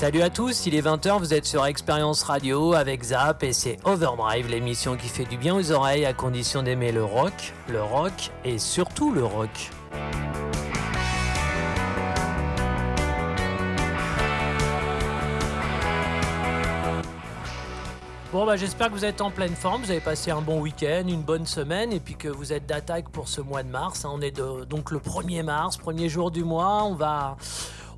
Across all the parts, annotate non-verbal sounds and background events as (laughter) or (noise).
Salut à tous, il est 20h, vous êtes sur Expérience Radio avec Zap et c'est Overdrive, l'émission qui fait du bien aux oreilles à condition d'aimer le rock, le rock et surtout le rock. Bon bah j'espère que vous êtes en pleine forme, vous avez passé un bon week-end, une bonne semaine et puis que vous êtes d'attaque pour ce mois de mars. On est donc le 1er mars, premier jour du mois, on va...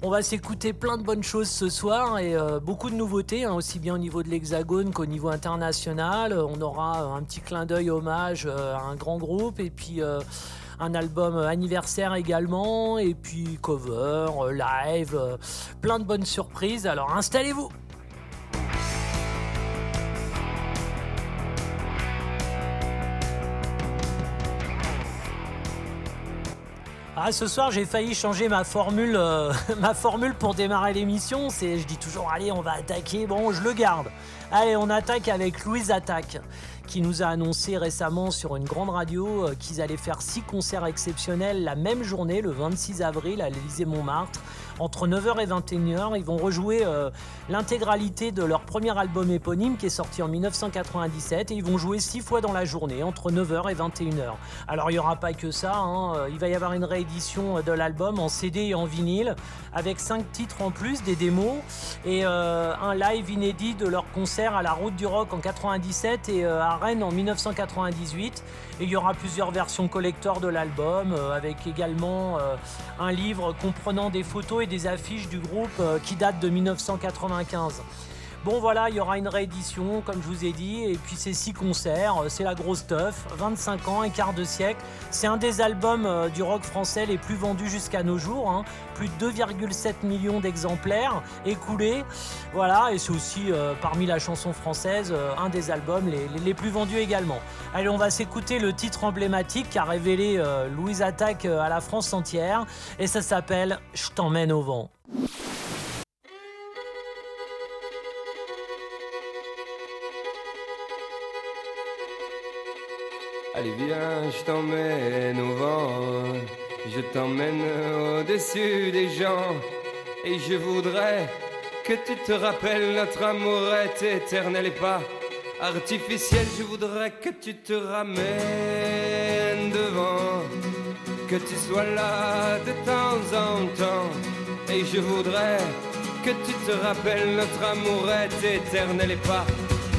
On va s'écouter plein de bonnes choses ce soir et euh, beaucoup de nouveautés, hein, aussi bien au niveau de l'Hexagone qu'au niveau international. On aura un petit clin d'œil hommage euh, à un grand groupe et puis euh, un album anniversaire également et puis cover, live, plein de bonnes surprises. Alors installez-vous Ah, ce soir, j'ai failli changer ma formule, euh, (laughs) ma formule pour démarrer l'émission. C'est, je dis toujours, allez, on va attaquer. Bon, je le garde. Allez, on attaque avec Louise Attaque, qui nous a annoncé récemment sur une grande radio euh, qu'ils allaient faire six concerts exceptionnels la même journée, le 26 avril, à l'Élysée Montmartre entre 9h et 21h. Ils vont rejouer euh, l'intégralité de leur premier album éponyme qui est sorti en 1997 et ils vont jouer six fois dans la journée, entre 9h et 21h. Alors il n'y aura pas que ça, hein. il va y avoir une réédition de l'album en CD et en vinyle avec cinq titres en plus, des démos et euh, un live inédit de leur concert à la Route du Rock en 97 et euh, à Rennes en 1998. Et il y aura plusieurs versions collector de l'album avec également un livre comprenant des photos et des affiches du groupe euh, qui datent de 1995. Bon voilà, il y aura une réédition, comme je vous ai dit, et puis c'est six concerts, euh, c'est la grosse teuf, 25 ans, un quart de siècle. C'est un des albums euh, du rock français les plus vendus jusqu'à nos jours, hein. plus de 2,7 millions d'exemplaires écoulés. Voilà, et c'est aussi parmi la chanson française un des albums les, plus vendus également. Allez, on va s'écouter le titre emblématique qui a révélé Louise Attaque à la France entière, et ça s'appelle Je t'emmène au vent. Je t'emmène au vent, je t'emmène au-dessus des gens, et je voudrais que tu te rappelles notre amour est éternel et pas artificiel. Je voudrais que tu te ramènes devant, que tu sois là de temps en temps, et je voudrais que tu te rappelles notre amour est éternel et pas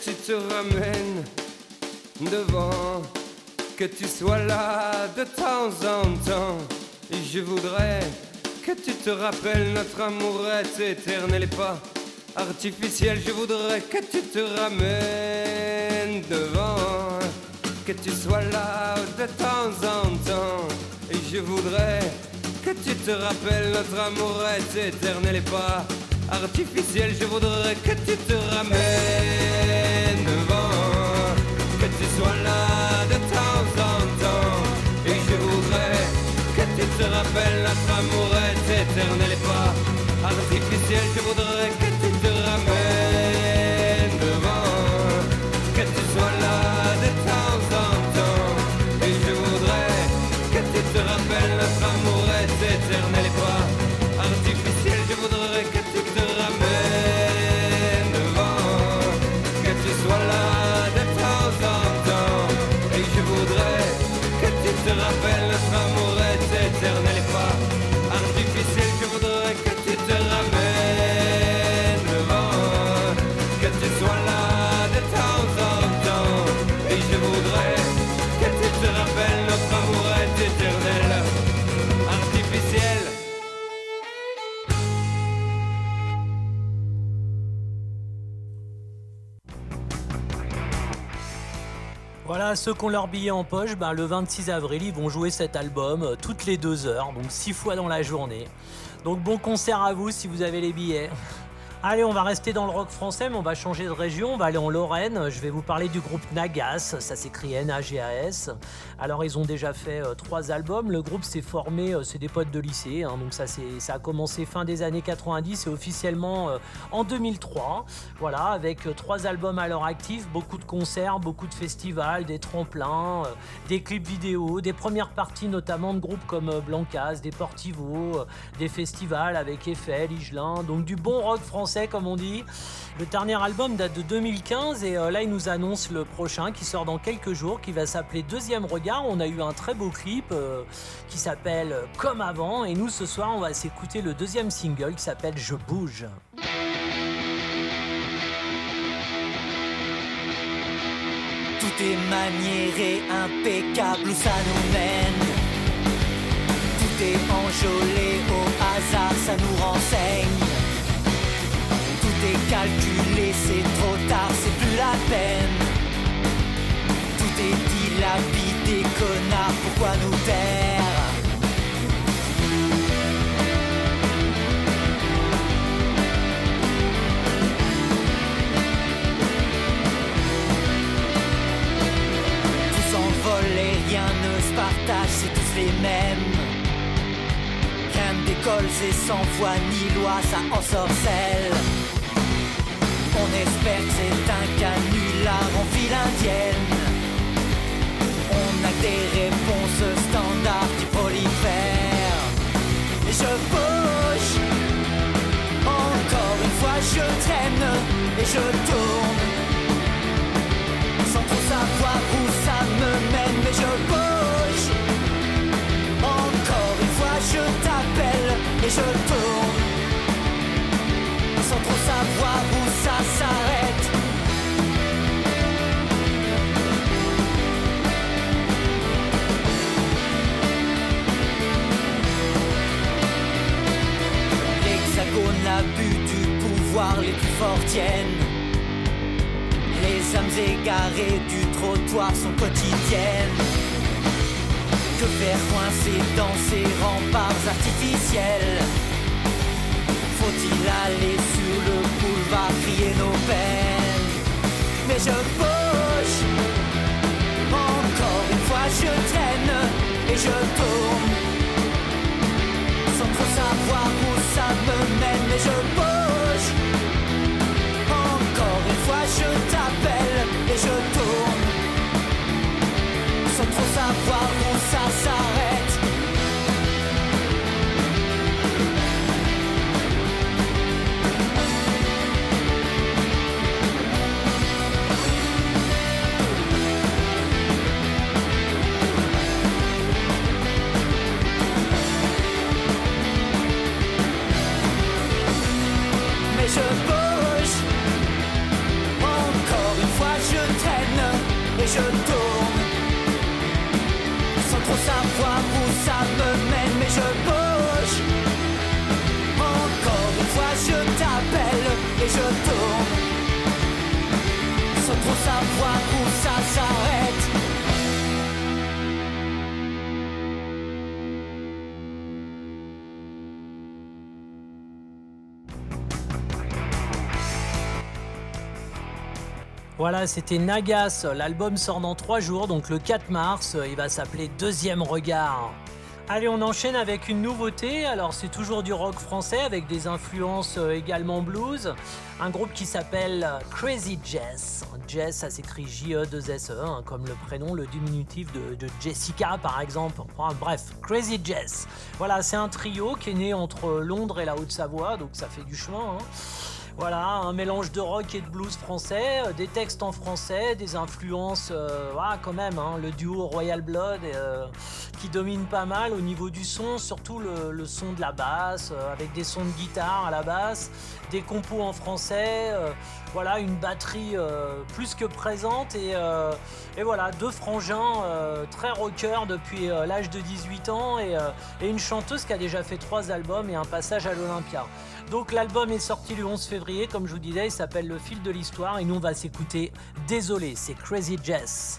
Tu te ramènes devant, que tu sois là de temps en temps. Et je voudrais que tu te rappelles, notre amour est éternel et pas artificiel. Je voudrais que tu te ramènes devant, que tu sois là de temps en temps. Et je voudrais que tu te rappelles, notre amour est éternel et pas artificiel, je voudrais que tu te ramènes sois là de temps en temps. Et je voudrais que tu te rappelles, notre amour est éternel et pas Ceux qui ont leur billet en poche, ben, le 26 avril, ils vont jouer cet album euh, toutes les deux heures, donc six fois dans la journée. Donc bon concert à vous si vous avez les billets. Allez, on va rester dans le rock français, mais on va changer de région. On va aller en Lorraine. Je vais vous parler du groupe Nagas. Ça s'écrit N-A-G-A-S. Alors, ils ont déjà fait euh, trois albums. Le groupe s'est formé, euh, c'est des potes de lycée. Hein. donc, ça, ça a commencé fin des années 90 et officiellement euh, en 2003. Voilà, avec trois albums à leur actif, beaucoup de concerts, beaucoup de festivals, des tremplins, des clips vidéo, des premières parties notamment de groupes comme Blancas, des Portivo, des festivals avec Eiffel, Igelin. Donc, du bon rock français comme on dit. Le dernier album date de 2015 et euh, là il nous annonce le prochain qui sort dans quelques jours, qui va s'appeler Deuxième Regard. On a eu un très beau clip euh, qui s'appelle Comme avant et nous ce soir on va s'écouter le deuxième single qui s'appelle Je bouge. Tout est maniéré, impeccable où ça nous mène. Tout est enjolé au hasard, ça nous renseigne calculé, c'est trop tard, c'est plus la peine. Tout est dilapidé, connard, pourquoi nous taire? Tout s'envole et rien ne se partage, c'est tous les mêmes. Rien ne décolle, c'est sans foi ni loi, ça en sorcelle. On espère que c'est un canular en file indienne. On a des réponses standards qui prolifèrent. Et je bouge. Encore une fois, je traîne et je tourne. Sans trop savoir où Égarées du trottoir sont quotidiennes. Que faire coincer dans ces remparts artificiels? Faut-il aller sur le boulevard crier nos peines? Mais je bouge, encore une fois je traîne et je tourne. Sans trop savoir où ça me mène Mais je bouge, encore une fois je t'appelle et je tourne. Sans trop savoir où ça s'arrête trop savoir où ça s'arrête. Voilà, c'était Nagas. L'album sort dans 3 jours, donc le 4 mars. Il va s'appeler Deuxième Regard. Allez, on enchaîne avec une nouveauté. Alors, c'est toujours du rock français avec des influences euh, également blues. Un groupe qui s'appelle Crazy Jess. Jess, ça s'écrit J-E-2-S-E, e, hein, comme le prénom, le diminutif de, Jessica par exemple. bref, Crazy Jess. Voilà, c'est un trio qui est né entre Londres et la Haute-Savoie, donc ça fait du chemin. Hein. Voilà, un mélange de rock et de blues français, euh, des textes en français, des influences, euh, quand même, hein, le duo Royal Blood euh, qui domine pas mal au niveau du son, surtout le, son de la basse, avec des sons de guitare à la basse, des compos en français, voilà, une batterie plus que présente et, voilà, deux frangins très rockers depuis l'âge de 18 ans et une chanteuse qui a déjà fait trois albums et un passage à l'Olympia. Donc l'album est sorti le 11 février, comme je vous disais, il s'appelle Le fil de l'histoire et nous on va s'écouter Désolé, c'est Crazy Jess.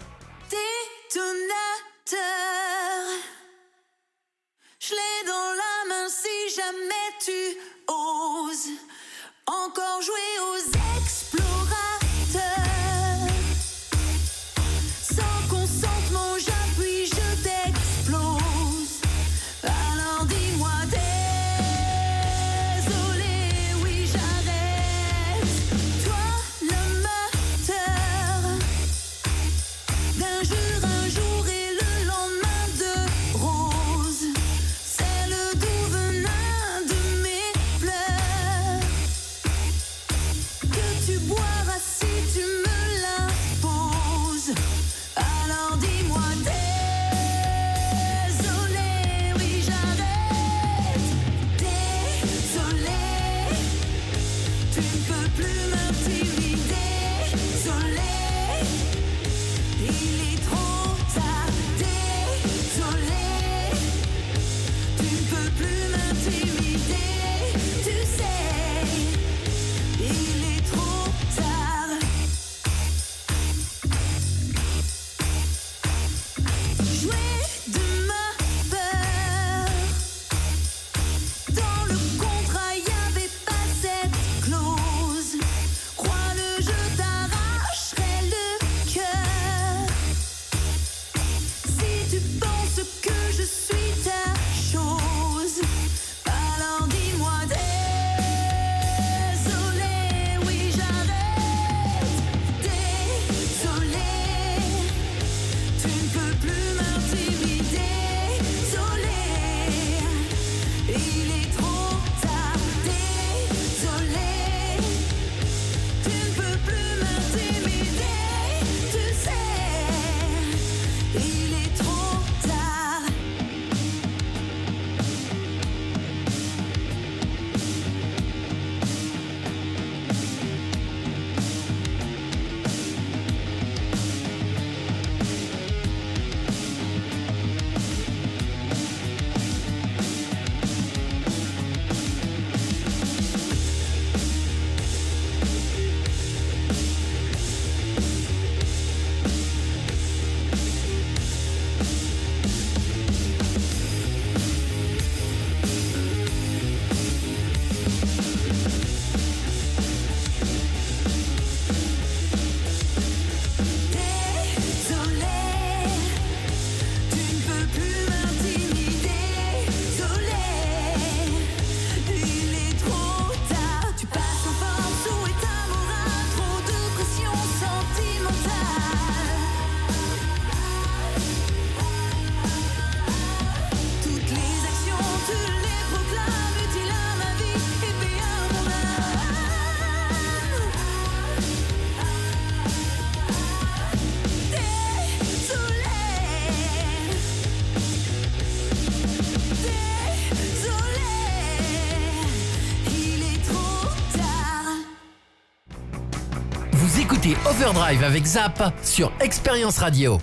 Overdrive avec Zap sur Expérience Radio.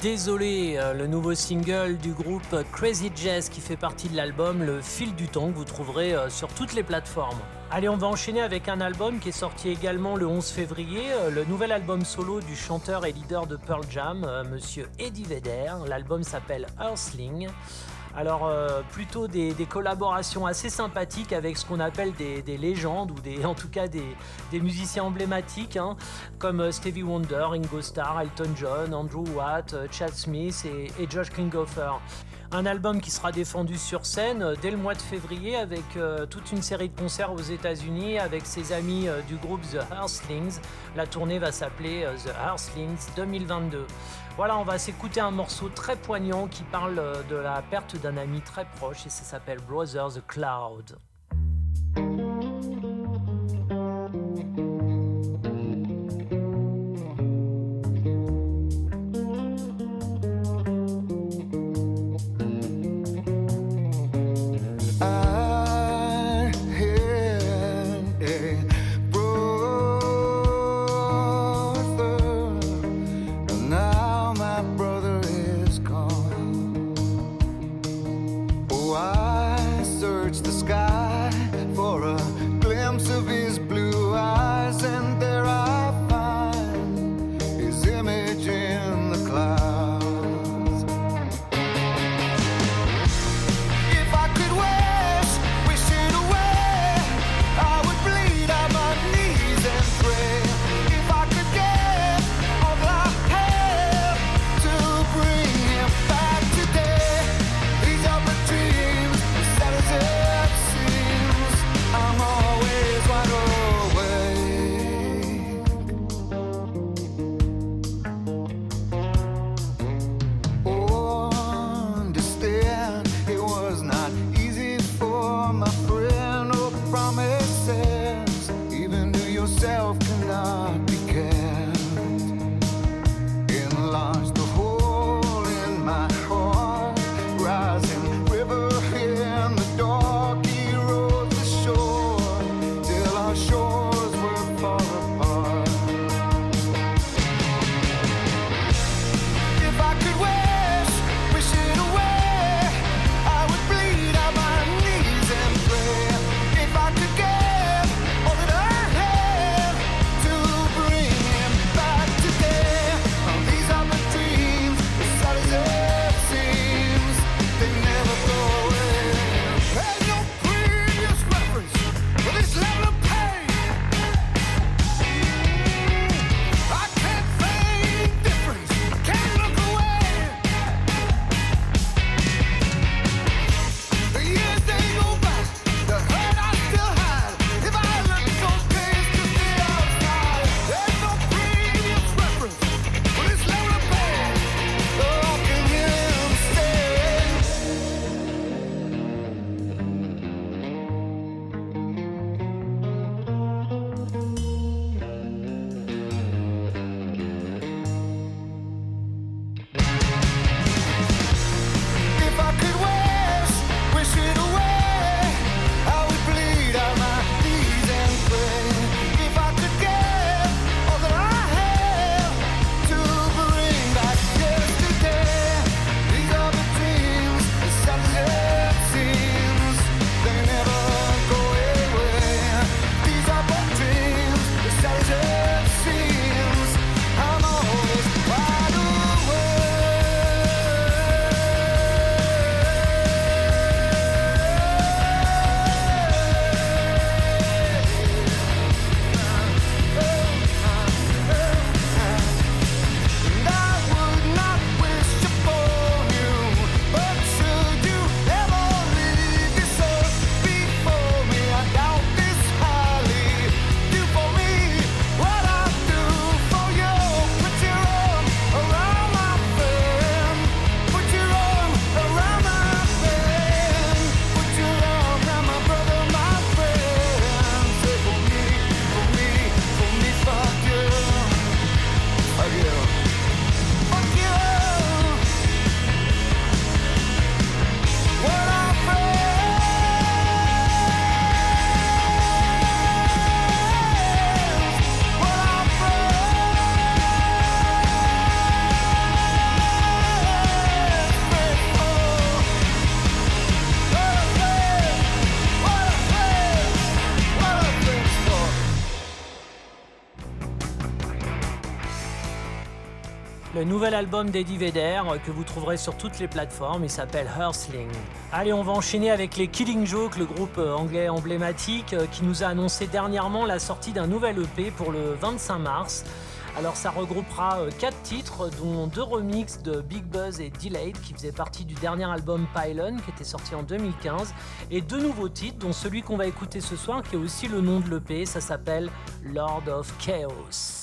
Désolé, euh, le nouveau single du groupe Crazy Jazz qui fait partie de l'album Le fil du temps que vous trouverez euh, sur toutes les plateformes. Allez, on va enchaîner avec un album qui est sorti également le 11 février, euh, le nouvel album solo du chanteur et leader de Pearl Jam, monsieur Eddie Vedder. L'album s'appelle Earthling. Alors euh, plutôt des, collaborations assez sympathiques avec ce qu'on appelle des, légendes ou (laughs) en tout cas des, musiciens emblématiques hein, comme euh, Stevie Wonder, Ringo Starr, Elton John, Andrew Watt, euh, Chad Smith et, et Josh Klinghoffer. Un album qui sera défendu sur scène dès le mois de février avec toute une série de concerts aux États-Unis avec ses amis du groupe The Earthlings. La tournée va s'appeler The Earthlings 2022. Voilà, on va s'écouter un morceau très poignant qui parle euh, de la perte d'un ami très proche et ça s'appelle Brother the Cloud. Album d'Eddie Vedder euh, que vous trouverez sur toutes les plateformes. Il s'appelle Hursling. Allez, on va enchaîner avec les Killing Joke, le groupe euh, anglais emblématique euh, qui nous a annoncé dernièrement la sortie d'un nouvel EP pour le 25 mars. Alors ça regroupera quatre titres, dont deux remixes de Big Buzz et Delayed, qui faisaient partie du dernier album Pylon, qui était sorti en 2015, et deux nouveaux titres, dont celui qu'on va écouter ce soir, qui est aussi le nom de l'EP, ça s'appelle Lord of Chaos.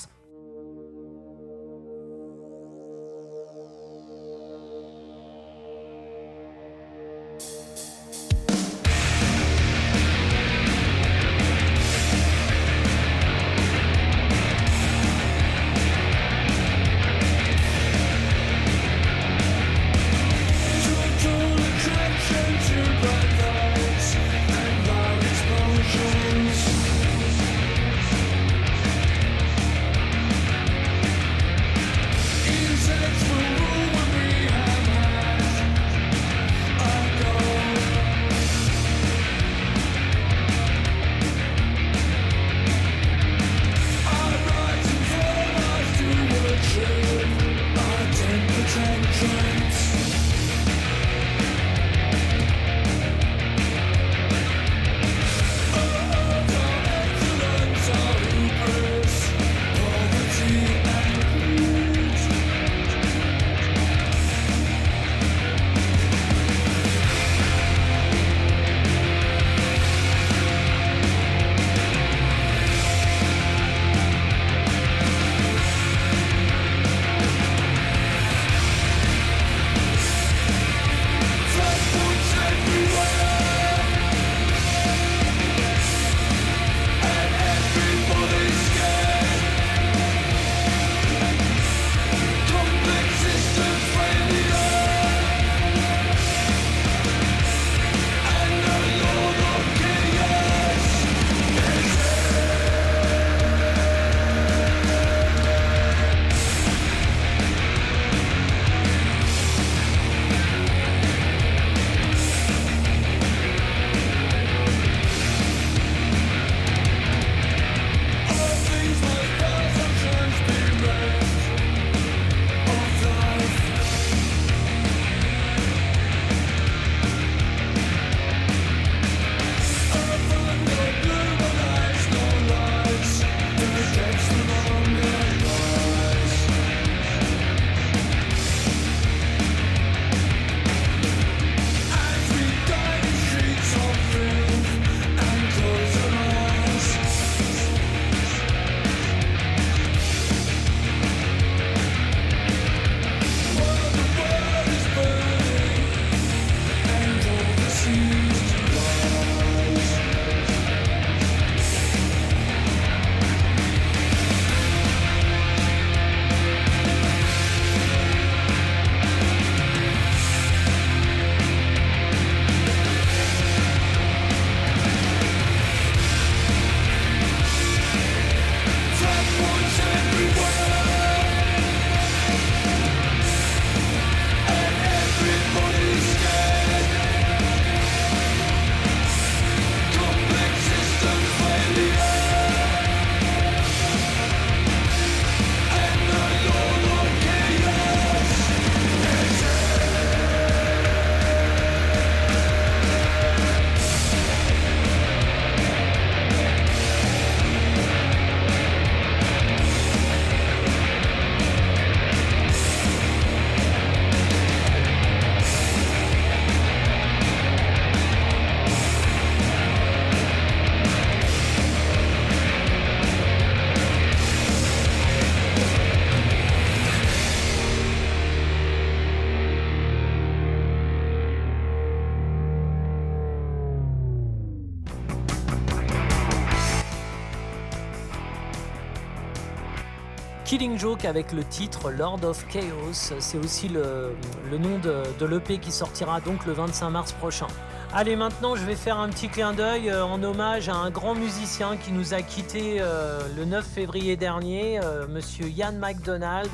Killing Joke avec le titre Lord of Chaos. C'est aussi le, nom de, l'EP qui sortira donc le 25 mars prochain. Allez, maintenant je vais faire un petit clin d'œil euh, en hommage à un grand musicien qui nous a quitté euh, le 9 février dernier, euh, monsieur Ian MacDonald.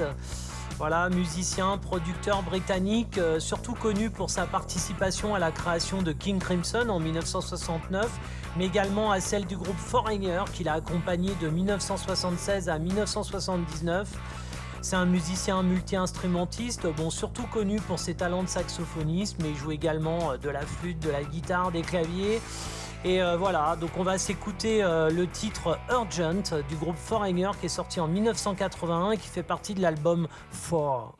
Voilà, musicien, producteur britannique, surtout connu pour sa participation à la création de King Crimson en 1969 mais également à celle du groupe Foreigner qu'il a accompagné de 1976 à 1979. C'est un musicien multi-instrumentiste, bon, surtout connu pour ses talents de saxophoniste, mais il joue également euh, de la flûte, de la guitare, des claviers. Et euh, voilà, donc on va s'écouter euh, le titre Urgent du groupe Foreigner qui est sorti en 1981 et qui fait partie de l'album 4.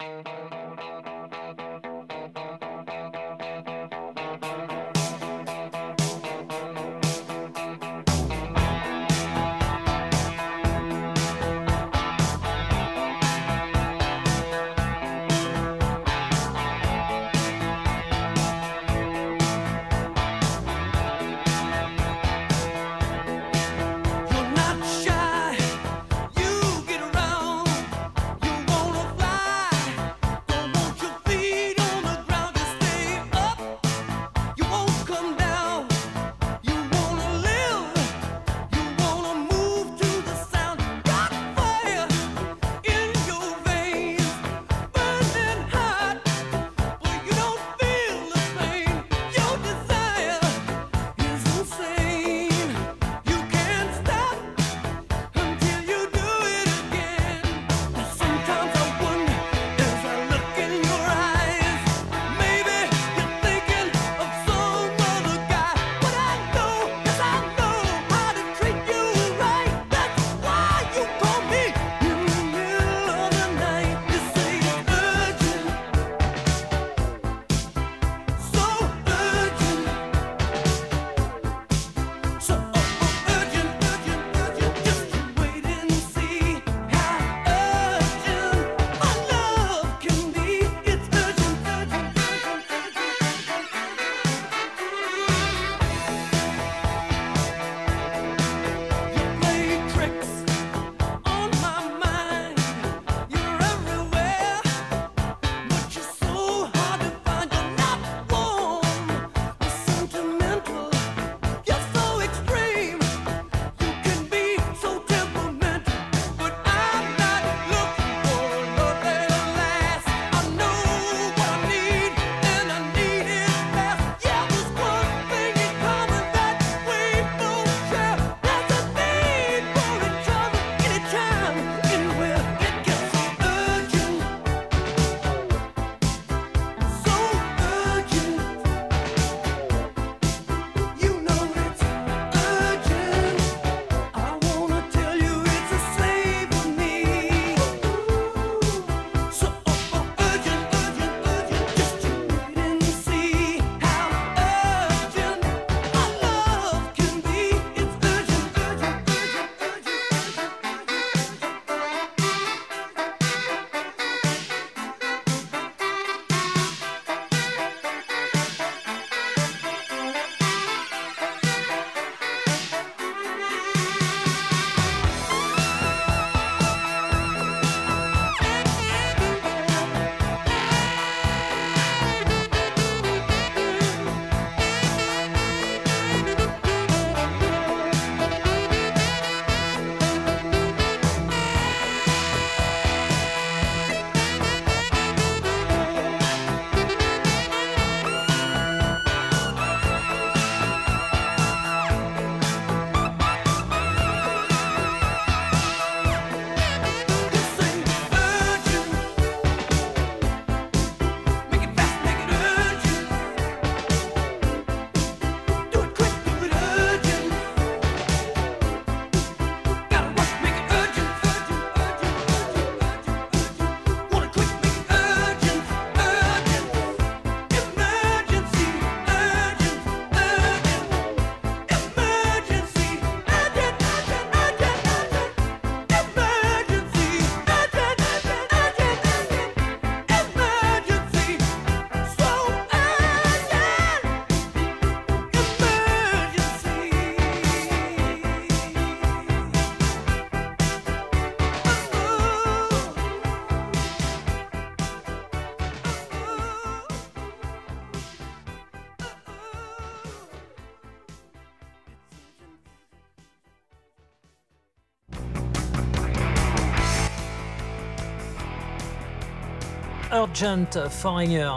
Agent Foreigner.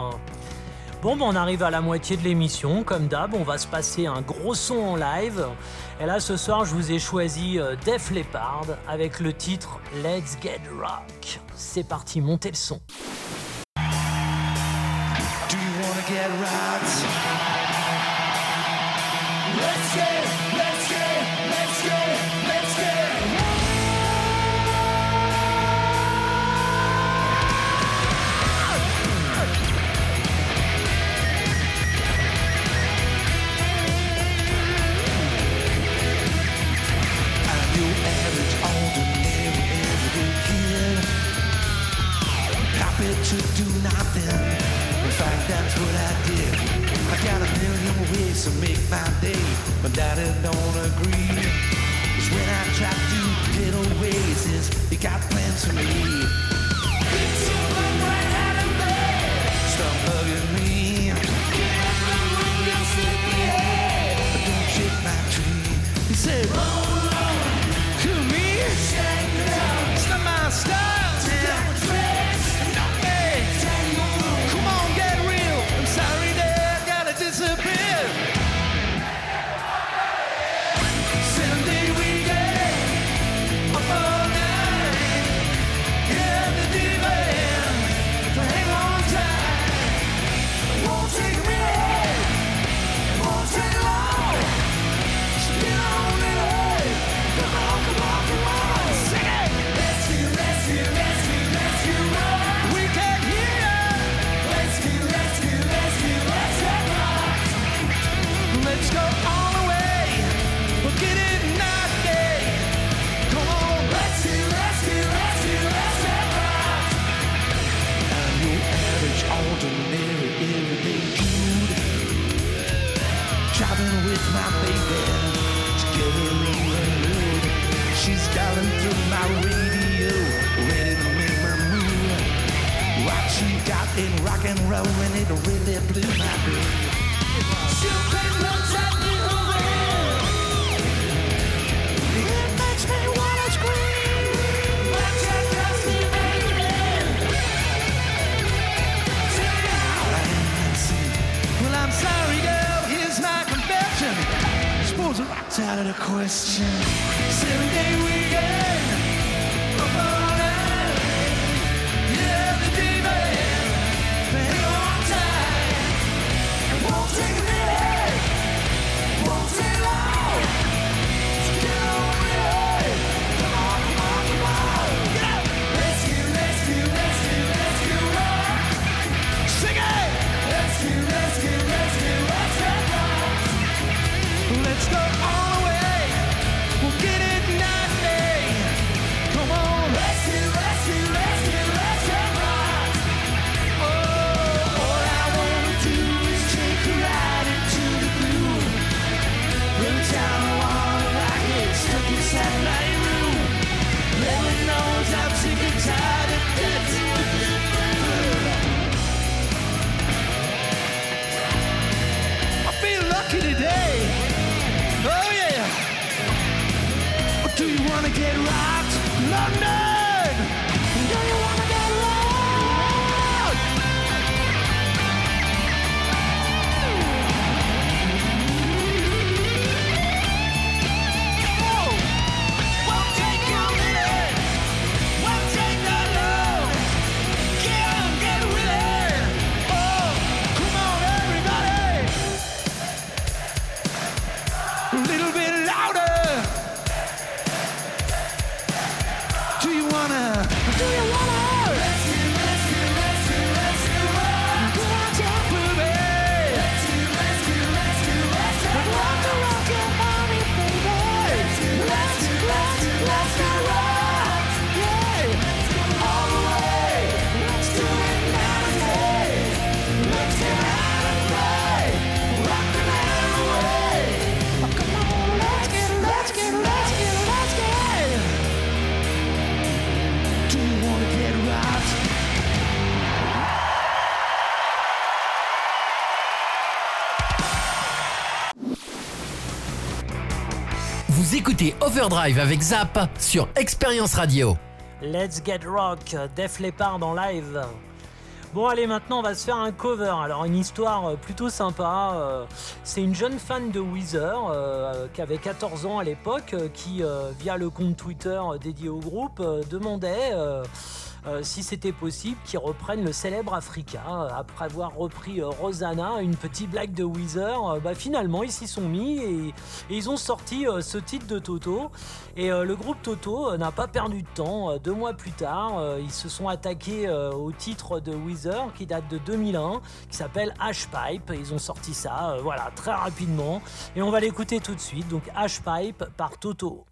Bon, ben on arrive à la moitié de l'émission. Comme d'hab, on va se passer un gros son en live. Et là, ce soir, je vous ai choisi euh, Def Leppard avec le titre Let's Get Rock. C'est parti, montez le son. got plans for me. Vous écoutez Overdrive avec Zap sur Expérience Radio. Let's Get Rock, Def Leppard en live. Bon allez maintenant on va se faire un cover. Alors une histoire euh, plutôt sympa. Euh, c'est une jeune fan de Weezer euh, qui avait 14 ans à l'époque qui via le compte Twitter dédié au groupe demandait euh, si c'était possible qu'ils reprennent le célèbre Africa. Euh, Après avoir repris euh, Rosanna, une petite blague de Weezer, bah, finalement ils s'y sont mis et, ils ont sorti ce titre de Toto. Et le groupe Toto n'a pas perdu de temps. Deux mois plus tard, ils se sont attaqués au titre de Weezer qui date de 2001, qui s'appelle Ashpipe. Ils ont sorti ça, voilà, très rapidement. Et on va l'écouter tout de suite. Donc Ashpipe par Toto.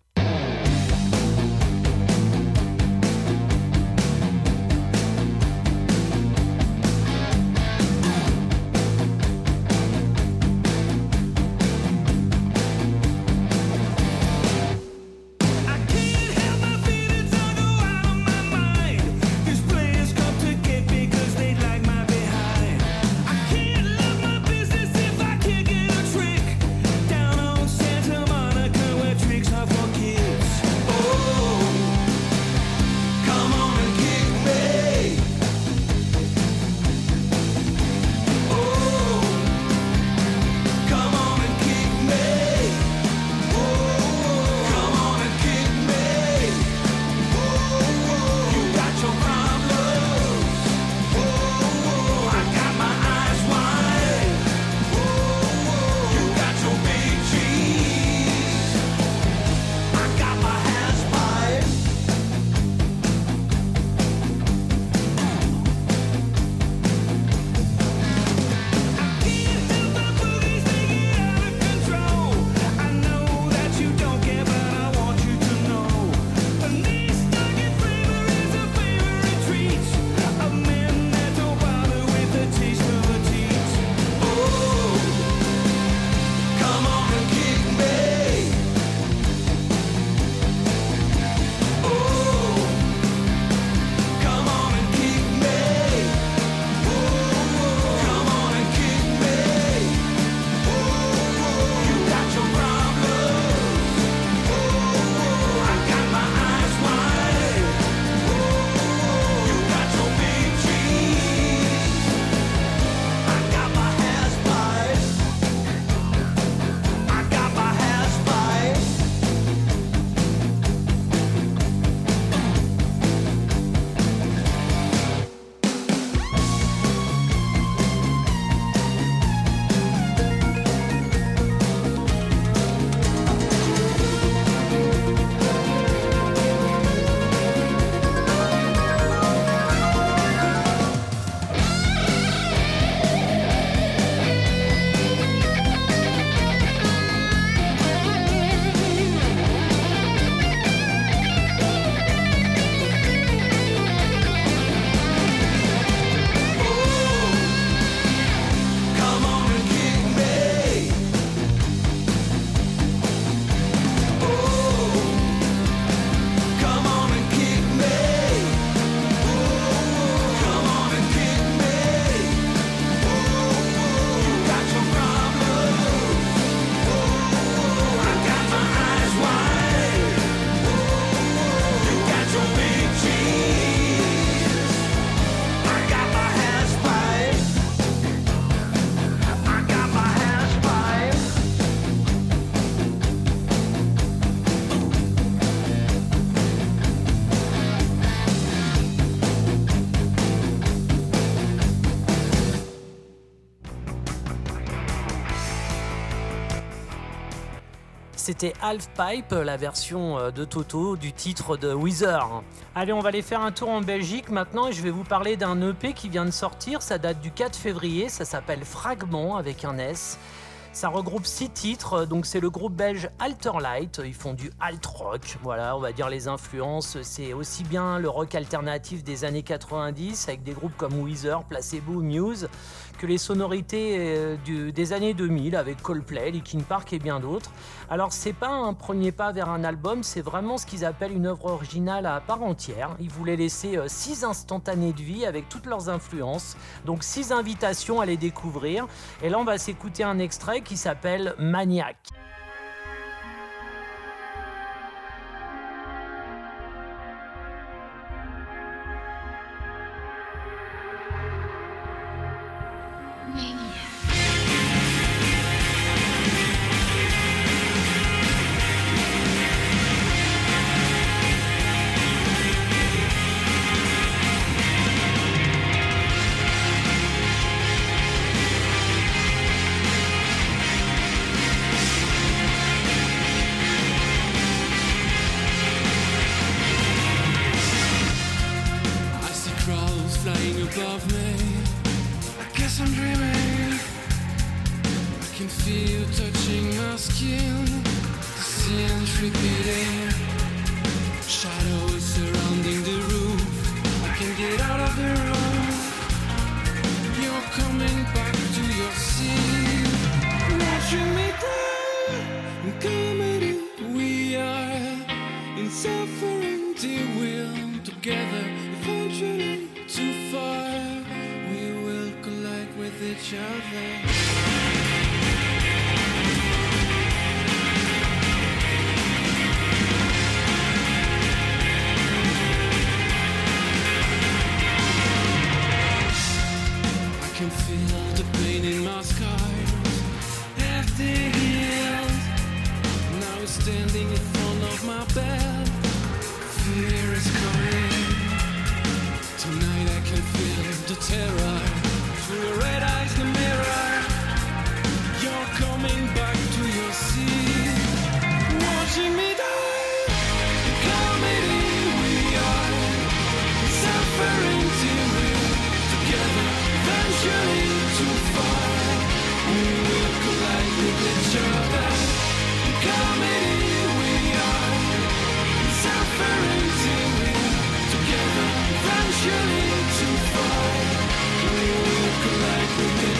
C'était Half Pipe, la version euh, de Toto du titre de Weezer. Allez, on va aller faire un tour en Belgique maintenant et je vais vous parler d'un EP qui vient de sortir. Ça date du 4 février, ça s'appelle Fragment avec un S. Ça regroupe six titres, donc c'est le groupe belge Alterlight. Ils font du alt rock, voilà, on va dire les influences. C'est aussi bien le rock alternatif des années 90 avec des groupes comme Weezer, Placebo, Muse, les sonorités euh, des années 2000 avec Coldplay, Linkin Park et bien d'autres. Alors c'est pas un premier pas vers un album, c'est vraiment ce qu'ils appellent une œuvre originale à part entière. Ils voulaient laisser euh, six instantanés de vie avec toutes leurs influences, donc six invitations à les découvrir. Et là on va s'écouter un extrait qui s'appelle Maniac. above me. I guess I'm dreaming. I can feel you touching my skin. The scene's repeating. Shadows surrounding the roof. I can get out of the room. You're coming back to your scene. Watching me cry in comedy. We are in suffering, dear will together. Each other. I can feel the pain in my scars Have they healed? Now it's standing in front of my bed Fear is coming Tonight I can feel the terror Through your red eyes,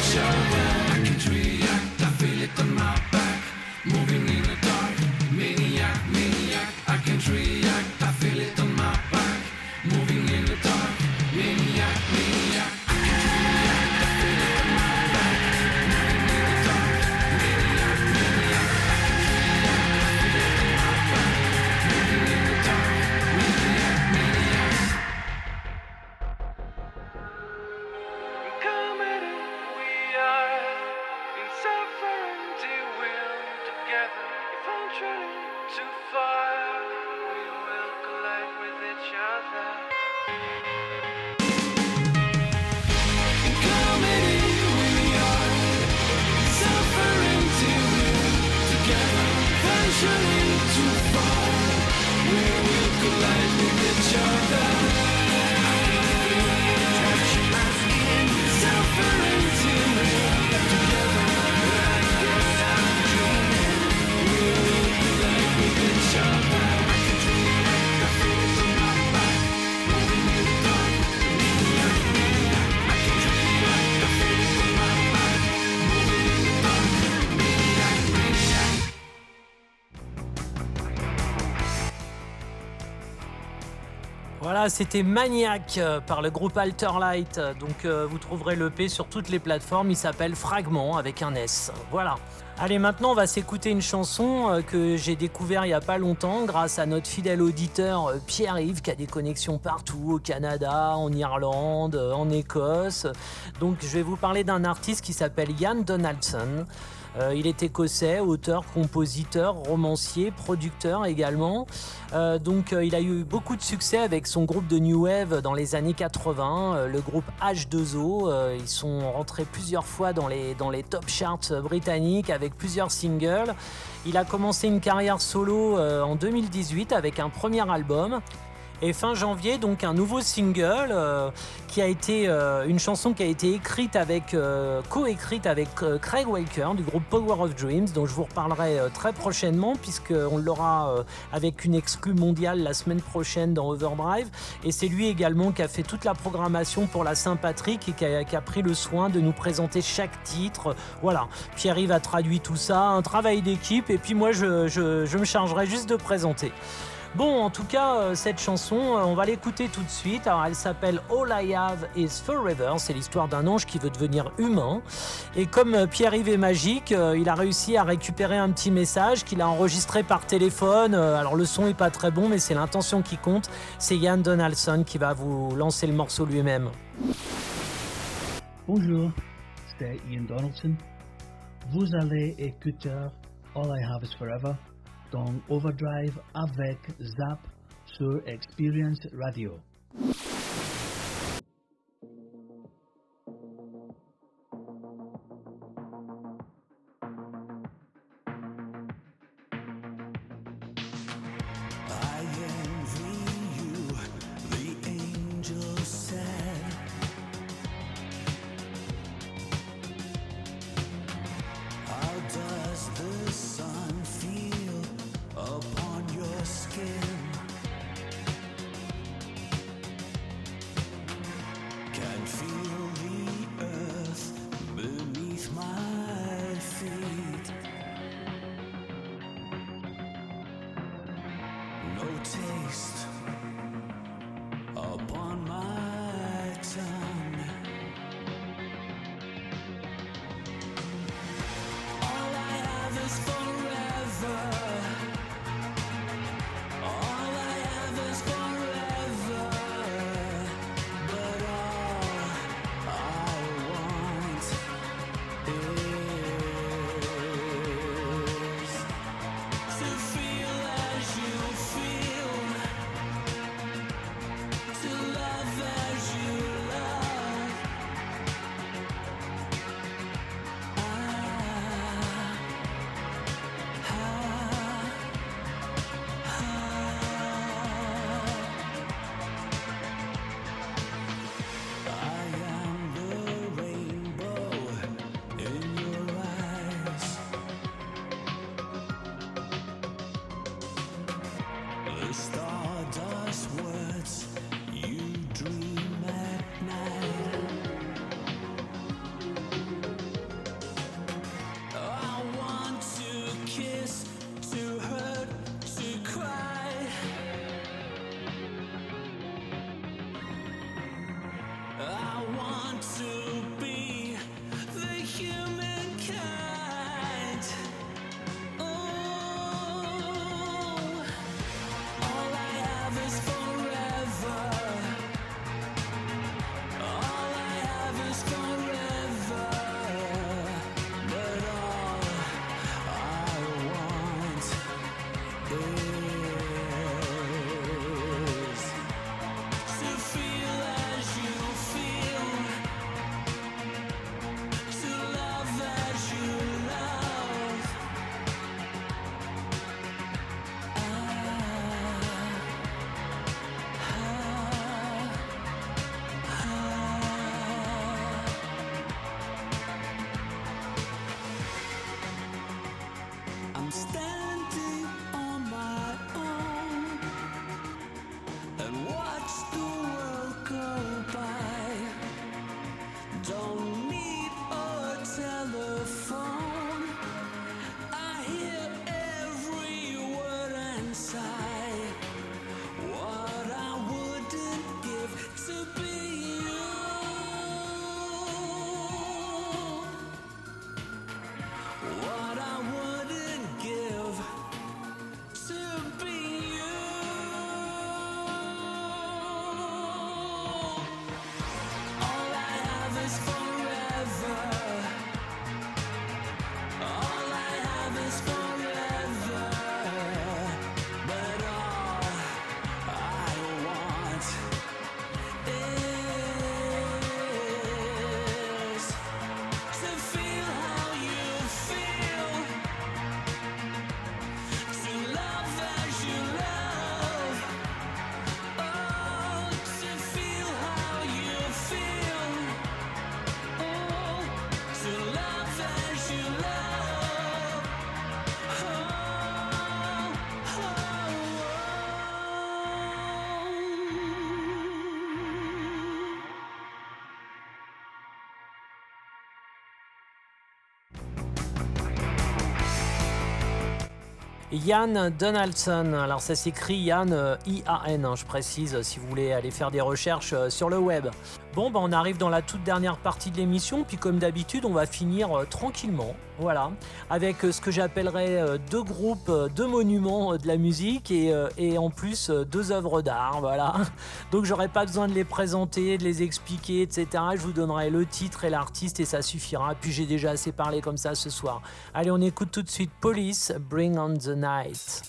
show them. C'était Maniac euh, par le groupe Alterlight. Donc euh, vous trouverez l'EP sur toutes les plateformes. Il s'appelle Fragment avec un S. Voilà. Allez, maintenant on va s'écouter une chanson euh, que j'ai découvert il y a pas longtemps grâce à notre fidèle auditeur Pierre-Yves qui a des connexions partout au Canada, en Irlande, en Écosse. Donc je vais vous parler d'un artiste qui s'appelle Ian Donaldson. Euh, il est écossais, auteur, compositeur, romancier, producteur également. Euh, donc euh, il a eu beaucoup de succès avec son groupe de New Wave dans les années 80, euh, le groupe H2O. Euh, ils sont rentrés plusieurs fois dans les, dans les top charts britanniques avec plusieurs singles. Il a commencé une carrière solo en 2018 avec un premier album. Et fin janvier, donc un nouveau single euh, qui a été euh, une chanson qui a été écrite avec euh, co-écrite avec euh, Craig Walker du groupe Power of Dreams, dont je vous reparlerai euh, très prochainement puisque on l'aura euh, avec une exclue mondiale la semaine prochaine dans Overdrive. Et c'est lui également qui a fait toute la programmation pour la Saint-Patrick et qui a, qui a pris le soin de nous présenter chaque titre. Voilà, Pierre-Yves a traduit tout ça, un travail d'équipe et puis moi je, je- je me chargerai juste de présenter. Bon, en tout cas, euh, cette chanson, euh, on va l'écouter tout de suite. Alors, elle s'appelle All I Have Is Forever. C'est l'histoire d'un ange qui veut devenir humain. Et comme euh, Pierre-Yves est magique, il a réussi à récupérer un petit message qu'il a enregistré par téléphone. Alors, le son est pas très bon, mais c'est l'intention qui compte. C'est Ian Donaldson qui va vous lancer le morceau lui-même. Bonjour, c'est Ian Donaldson. Vous allez écouter All I Have Is Forever dans Overdrive avec Zap sur Experience Radio. Yann Donaldson, alors ça s'écrit Yann euh, I-A-N, hein, je précise, euh, si vous voulez aller faire des recherches euh, sur le web. Bon, bah, on arrive dans la toute dernière partie de l'émission, puis comme d'habitude, on va finir euh, tranquillement, voilà, avec euh, ce que j'appellerais euh, deux groupes, deux monuments de la musique et, en plus deux œuvres d'art, voilà. (laughs) Donc j'aurais pas besoin de les présenter, de les expliquer, etc. Je vous donnerai le titre et l'artiste et ça suffira. Puis j'ai déjà assez parlé comme ça ce soir. Allez, on écoute tout de suite Police, Bring on the Night.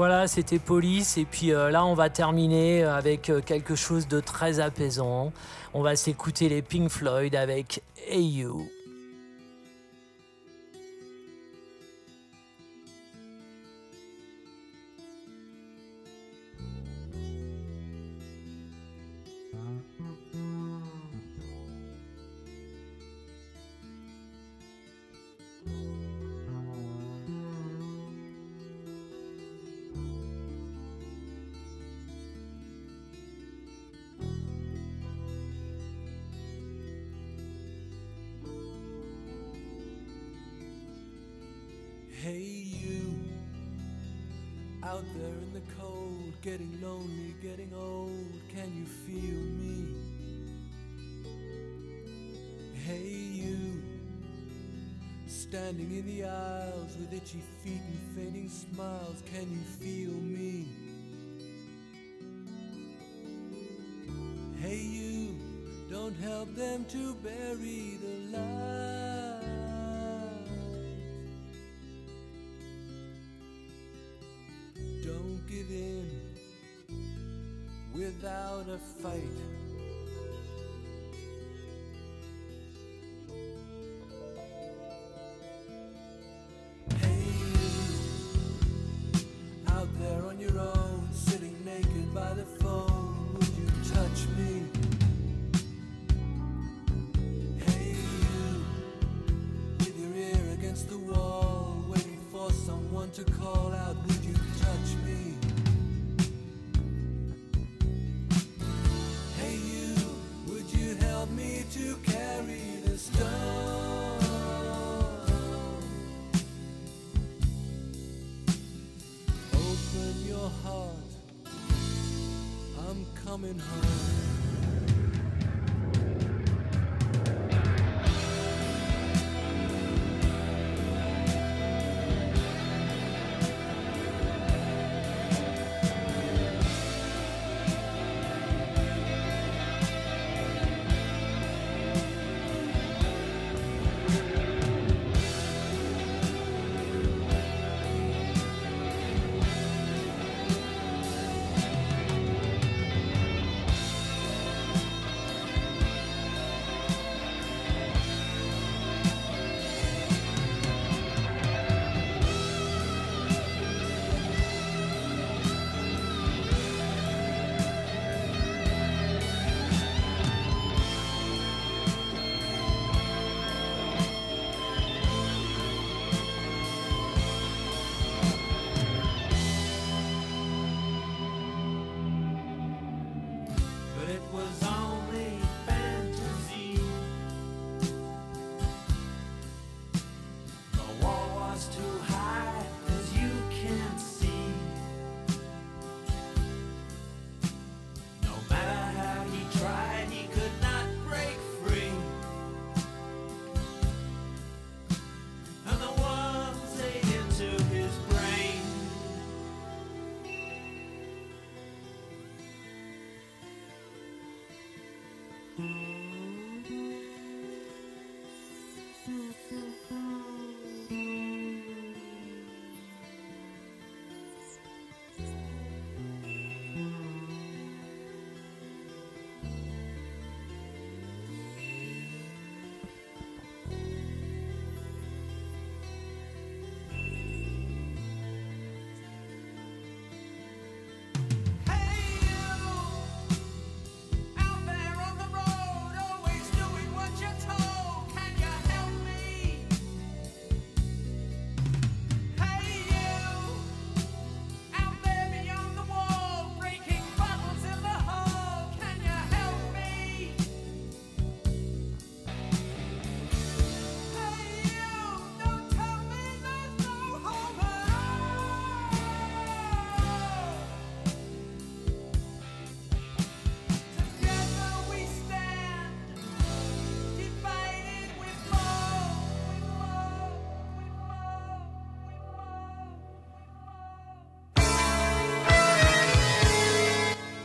Voilà, c'était Police. Et puis euh, là, on va terminer euh, avec euh, quelque chose de très apaisant. On va s'écouter les Pink Floyd avec Hey help them to bury the lie. Don't give in without a fight.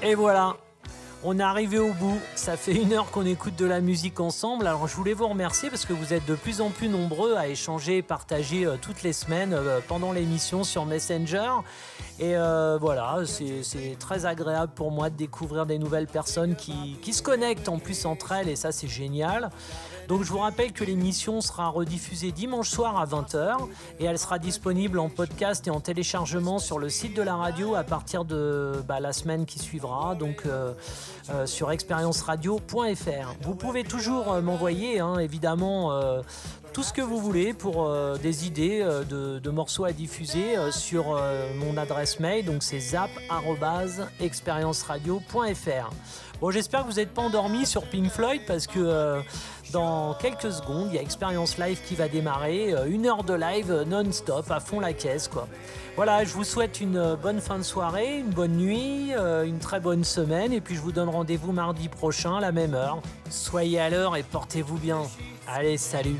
Et voilà, on est arrivé au bout. Ça fait une heure qu'on écoute de la musique ensemble. Alors je voulais vous remercier parce que vous êtes de plus en plus nombreux à échanger et partager euh, toutes les semaines euh, pendant l'émission sur Messenger. Et euh, voilà, c'est très agréable pour moi de découvrir des nouvelles personnes qui se connectent en plus entre elles et ça c'est génial. Donc je vous rappelle que l'émission sera rediffusée dimanche soir à 20h et elle sera disponible en podcast et en téléchargement sur le site de la radio à partir de bah, la semaine qui suivra, donc euh, euh, sur expérienceradio.fr. Vous pouvez toujours euh, m'envoyer hein, évidemment tout ce que vous voulez pour des idées de, de morceaux à diffuser sur mon adresse mail, donc c'est zap.expérienceradio.fr. Bon, j'espère que vous n'êtes pas endormi sur Pink Floyd parce que euh, dans quelques secondes, il y a Expérience Live qui va démarrer. euh, une heure de live euh, non-stop, à fond la caisse, quoi. Voilà, je vous souhaite une bonne fin de soirée, une bonne nuit, une très bonne semaine. Et puis je vous donne rendez-vous mardi prochain à la même heure. Soyez à l'heure et portez-vous bien. Allez, salut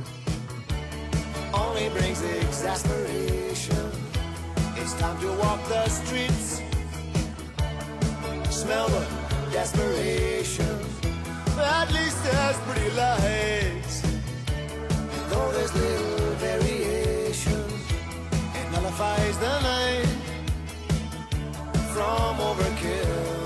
desperation. At least there's pretty lights. And though there's little variation, it nullifies the night from overkill.